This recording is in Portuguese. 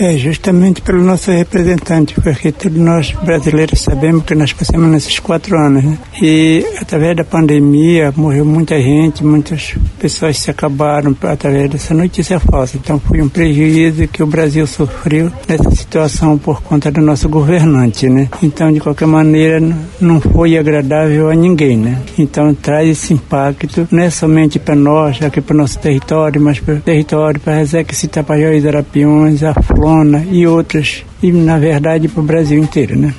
É, justamente pelo nosso representante, porque todos nós brasileiros sabemos que nós passamos nesses quatro anos, né? E através da pandemia morreu muita gente, muitas pessoas se acabaram através dessa notícia falsa. Então foi um prejuízo que o Brasil sofreu nessa situação por conta do nosso governante, né? Então, de qualquer maneira, não foi agradável a ninguém, né? Então traz esse impacto, não é somente para nós, aqui para o nosso território, mas para o território, para Rezeque, Tapajós, Arapiões, a Flona e outras, e na verdade para o Brasil inteiro, né?